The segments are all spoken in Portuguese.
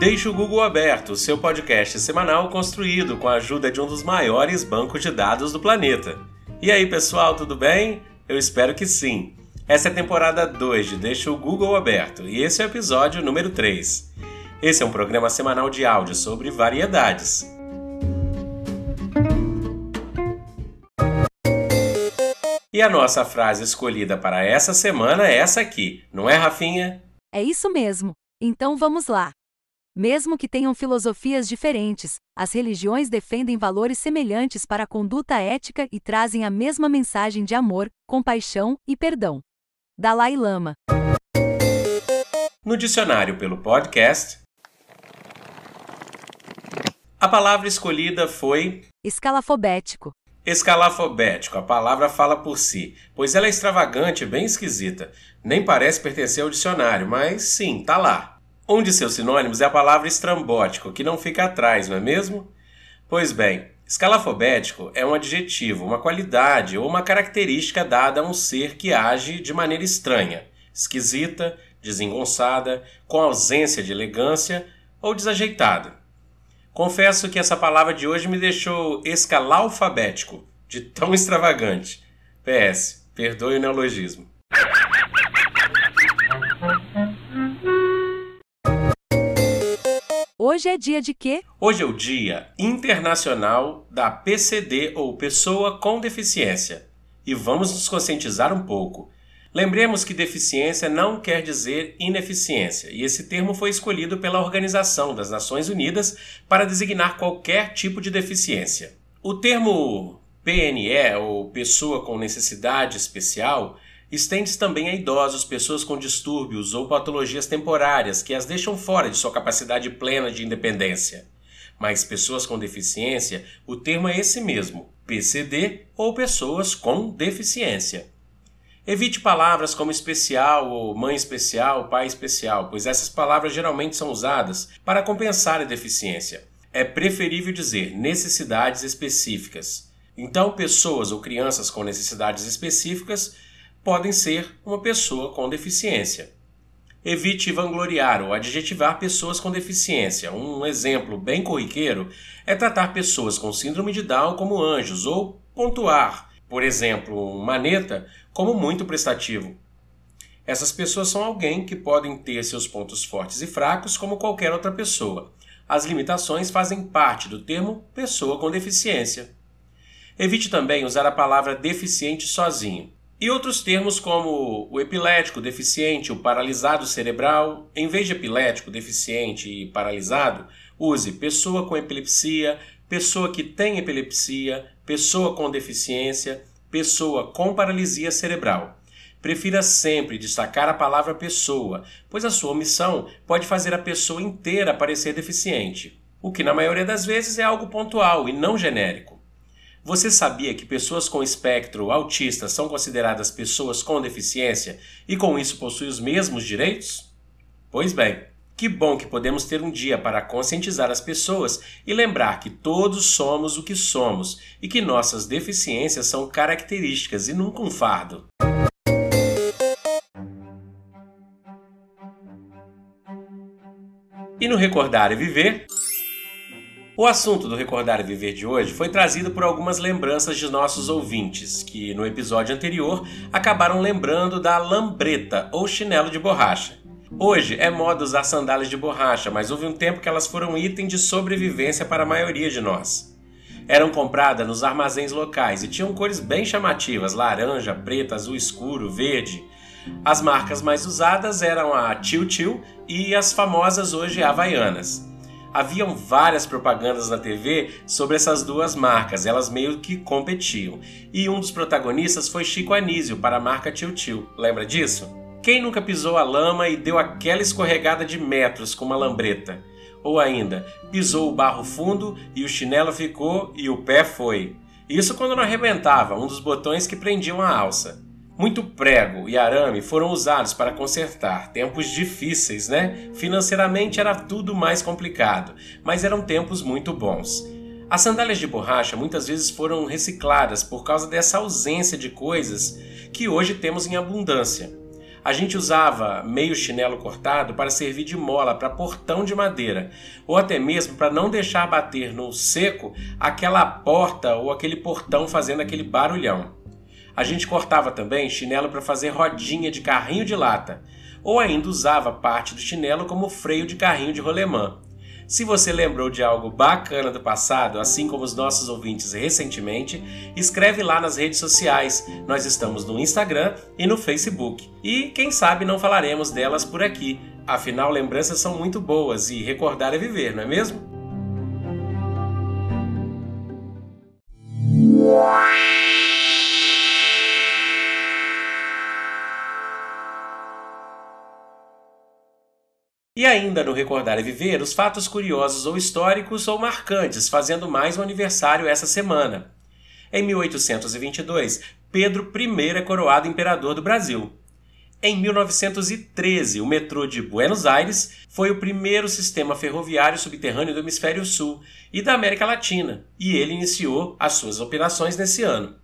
Deixe o Google aberto, seu podcast semanal construído com a ajuda de um dos maiores bancos de dados do planeta. E aí, pessoal, tudo bem? Eu espero que sim. Essa é a temporada 2 de Deixa o Google aberto e esse é o episódio número 3. Esse é um programa semanal de áudio sobre variedades. E a nossa frase escolhida para essa semana é essa aqui, não é, Rafinha? É isso mesmo. Então vamos lá. Mesmo que tenham filosofias diferentes, as religiões defendem valores semelhantes para a conduta ética e trazem a mesma mensagem de amor, compaixão e perdão. Dalai Lama. No dicionário pelo podcast, a palavra escolhida foi escalafobético. Escalafobético, a palavra fala por si, pois ela é extravagante e bem esquisita. Nem parece pertencer ao dicionário, mas sim, tá lá. Um de seus sinônimos é a palavra estrambótico, que não fica atrás, não é mesmo? Pois bem, escalafobético é um adjetivo, uma qualidade ou uma característica dada a um ser que age de maneira estranha, esquisita, desengonçada, com ausência de elegância ou desajeitada. Confesso que essa palavra de hoje me deixou escalalfabético, de tão extravagante. PS, perdoe o neologismo. Hoje é dia de quê? Hoje é o Dia Internacional da PCD ou Pessoa com Deficiência. E vamos nos conscientizar um pouco. Lembremos que deficiência não quer dizer ineficiência, e esse termo foi escolhido pela Organização das Nações Unidas para designar qualquer tipo de deficiência. O termo PNE, ou Pessoa com Necessidade Especial, estende-se também a idosos, pessoas com distúrbios ou patologias temporárias que as deixam fora de sua capacidade plena de independência. Mas pessoas com deficiência, o termo é esse mesmo, PCD ou pessoas com deficiência. Evite palavras como especial ou mãe especial, pai especial, pois essas palavras geralmente são usadas para compensar a deficiência. É preferível dizer necessidades específicas. Então, pessoas ou crianças com necessidades específicas podem ser uma pessoa com deficiência. Evite vangloriar ou adjetivar pessoas com deficiência. Um exemplo bem corriqueiro é tratar pessoas com síndrome de Down como anjos ou pontuar, por exemplo, maneta como muito prestativo. Essas pessoas são alguém que podem ter seus pontos fortes e fracos como qualquer outra pessoa. As limitações fazem parte do termo pessoa com deficiência. Evite também usar a palavra deficiente sozinho. E outros termos como o epilético deficiente, o paralisado cerebral, em vez de epilético deficiente e paralisado, use pessoa com epilepsia, pessoa que tem epilepsia, pessoa com deficiência, pessoa com paralisia cerebral. Prefira sempre destacar a palavra pessoa, pois a sua omissão pode fazer a pessoa inteira parecer deficiente, o que na maioria das vezes é algo pontual e não genérico. Você sabia que pessoas com espectro autista são consideradas pessoas com deficiência e com isso possuem os mesmos direitos? Pois bem, que bom que podemos ter um dia para conscientizar as pessoas e lembrar que todos somos o que somos e que nossas deficiências são características e nunca um fardo. E no Recordar e Viver, o assunto do Recordar e Viver de hoje foi trazido por algumas lembranças de nossos ouvintes, que no episódio anterior acabaram lembrando da lambreta ou chinelo de borracha. Hoje é moda usar sandálias de borracha, mas houve um tempo que elas foram item de sobrevivência para a maioria de nós. Eram compradas nos armazéns locais e tinham cores bem chamativas: laranja, preta, azul escuro, verde. As marcas mais usadas eram a Tio Tio e as famosas hoje Havaianas haviam várias propagandas na TV sobre essas duas marcas, elas meio que competiam. E um dos protagonistas foi Chico Anísio para a marca Tio Tio. Lembra disso? Quem nunca pisou a lama e deu aquela escorregada de metros com uma lambreta? Ou ainda, pisou o barro fundo e o chinelo ficou e o pé foi. Isso quando não arrebentava um dos botões que prendiam a alça. Muito prego e arame foram usados para consertar. Tempos difíceis, né? Financeiramente era tudo mais complicado, mas eram tempos muito bons. As sandálias de borracha muitas vezes foram recicladas por causa dessa ausência de coisas que hoje temos em abundância. A gente usava meio chinelo cortado para servir de mola para portão de madeira, ou até mesmo para não deixar bater no seco aquela porta ou aquele portão fazendo aquele barulhão. A gente cortava também chinelo para fazer rodinha de carrinho de lata, ou ainda usava parte do chinelo como freio de carrinho de rolemã. Se você lembrou de algo bacana do passado, assim como os nossos ouvintes recentemente, escreve lá nas redes sociais. Nós estamos no Instagram e no Facebook. E quem sabe não falaremos delas por aqui. Afinal, lembranças são muito boas e recordar é viver, não é mesmo? E ainda no Recordar e Viver, os fatos curiosos ou históricos ou marcantes, fazendo mais um aniversário essa semana. Em 1822, Pedro I é coroado imperador do Brasil. Em 1913, o metrô de Buenos Aires foi o primeiro sistema ferroviário subterrâneo do Hemisfério Sul e da América Latina, e ele iniciou as suas operações nesse ano.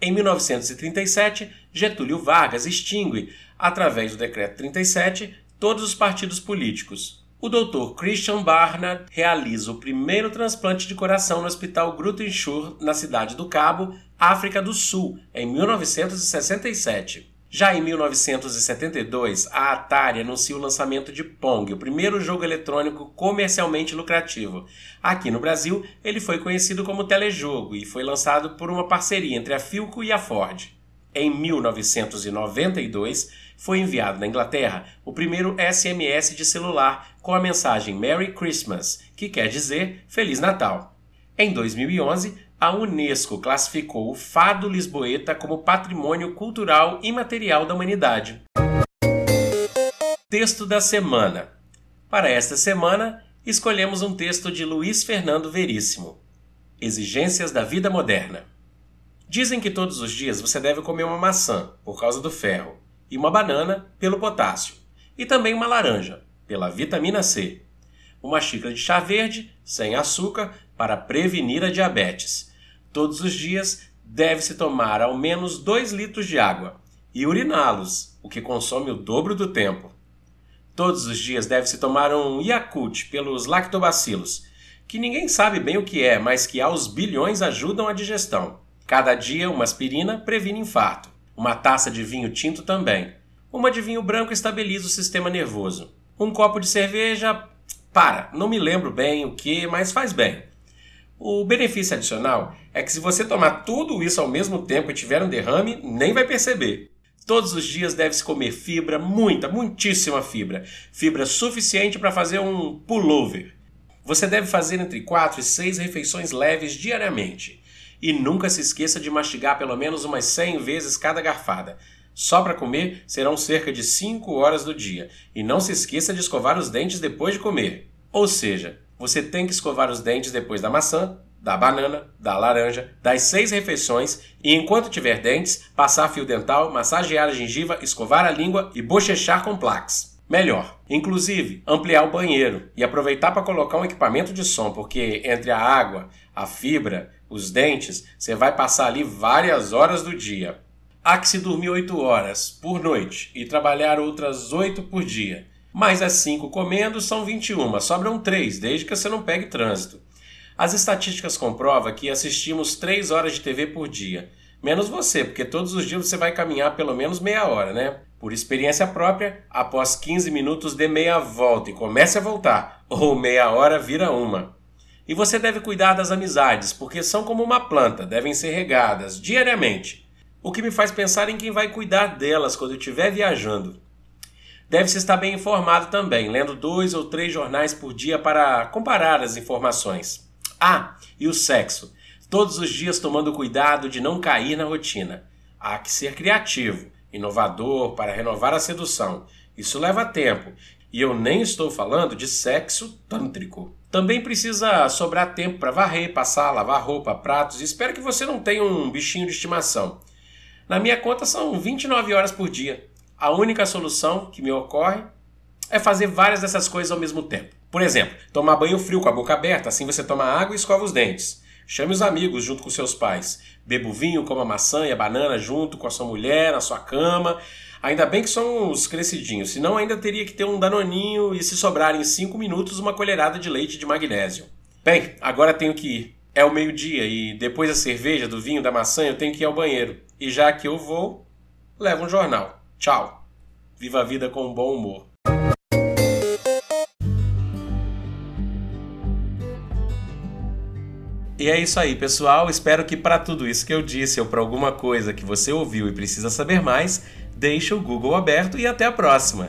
Em 1937, Getúlio Vargas extingue, através do Decreto 37, todos os partidos políticos. O Dr. Christian Barnard realiza o primeiro transplante de coração no Hospital Grutenschuur, na cidade do Cabo, África do Sul, em 1967. Já em 1972, a Atari anuncia o lançamento de Pong, o primeiro jogo eletrônico comercialmente lucrativo. Aqui no Brasil, ele foi conhecido como Telejogo e foi lançado por uma parceria entre a Philco e a Ford. Em 1992, foi enviado na Inglaterra o primeiro SMS de celular com a mensagem Merry Christmas, que quer dizer Feliz Natal. Em 2011, a Unesco classificou o fado lisboeta como patrimônio cultural imaterial da humanidade. Texto da semana. Para esta semana, escolhemos um texto de Luiz Fernando Veríssimo. Exigências da vida moderna. Dizem que todos os dias você deve comer uma maçã, por causa do ferro e uma banana pelo potássio, e também uma laranja pela vitamina C. Uma xícara de chá verde sem açúcar para prevenir a diabetes. Todos os dias deve-se tomar ao menos 2 litros de água e uriná-los, o que consome o dobro do tempo. Todos os dias deve-se tomar um Yakult pelos lactobacilos, que ninguém sabe bem o que é, mas que aos bilhões ajudam a digestão. Cada dia uma aspirina previne infarto. Uma taça de vinho tinto também. Uma de vinho branco estabiliza o sistema nervoso. Um copo de cerveja. Para, não me lembro bem o que, mas faz bem. O benefício adicional é que se você tomar tudo isso ao mesmo tempo e tiver um derrame, nem vai perceber. Todos os dias deve-se comer fibra, muita, muitíssima fibra. Fibra suficiente para fazer um pullover. Você deve fazer entre 4 e 6 refeições leves diariamente. E nunca se esqueça de mastigar pelo menos umas 100 vezes cada garfada. Só para comer serão cerca de 5 horas do dia. E não se esqueça de escovar os dentes depois de comer. Ou seja, você tem que escovar os dentes depois da maçã, da banana, da laranja, das seis refeições e, enquanto tiver dentes, passar fio dental, massagear a gengiva, escovar a língua e bochechar com plaques. Melhor, inclusive, ampliar o banheiro e aproveitar para colocar um equipamento de som, porque entre a água, a fibra, os dentes, você vai passar ali várias horas do dia. Há que se dormir 8 horas por noite e trabalhar outras 8 por dia. Mais as 5 comendo são 21, sobram 3, desde que você não pegue trânsito. As estatísticas comprovam que assistimos 3 horas de TV por dia. Menos você, porque todos os dias você vai caminhar pelo menos meia hora, né? Por experiência própria, após 15 minutos dê meia volta e comece a voltar, ou meia hora vira uma. E você deve cuidar das amizades, porque são como uma planta, devem ser regadas diariamente. O que me faz pensar em quem vai cuidar delas quando estiver viajando. Deve-se estar bem informado também, lendo dois ou três jornais por dia para comparar as informações. Ah, e o sexo. Todos os dias tomando cuidado de não cair na rotina. Há que ser criativo, inovador para renovar a sedução. Isso leva tempo. E eu nem estou falando de sexo tântrico. Também precisa sobrar tempo para varrer, passar, lavar roupa, pratos. espero que você não tenha um bichinho de estimação. Na minha conta são 29 horas por dia. A única solução que me ocorre é fazer várias dessas coisas ao mesmo tempo. Por exemplo, tomar banho frio com a boca aberta, assim você toma água e escova os dentes. Chame os amigos junto com seus pais. Beba o vinho, coma a maçã e a banana junto com a sua mulher, na sua cama. Ainda bem que são os crescidinhos, senão ainda teria que ter um danoninho e se sobrar em 5 minutos uma colherada de leite de magnésio. Bem, agora tenho que ir. É o meio-dia e depois da cerveja, do vinho, da maçã, eu tenho que ir ao banheiro. E já que eu vou, levo um jornal. Tchau. Viva a vida com bom humor. E é isso aí, pessoal. Espero que para tudo isso que eu disse ou para alguma coisa que você ouviu e precisa saber mais, deixe o Google aberto e até a próxima.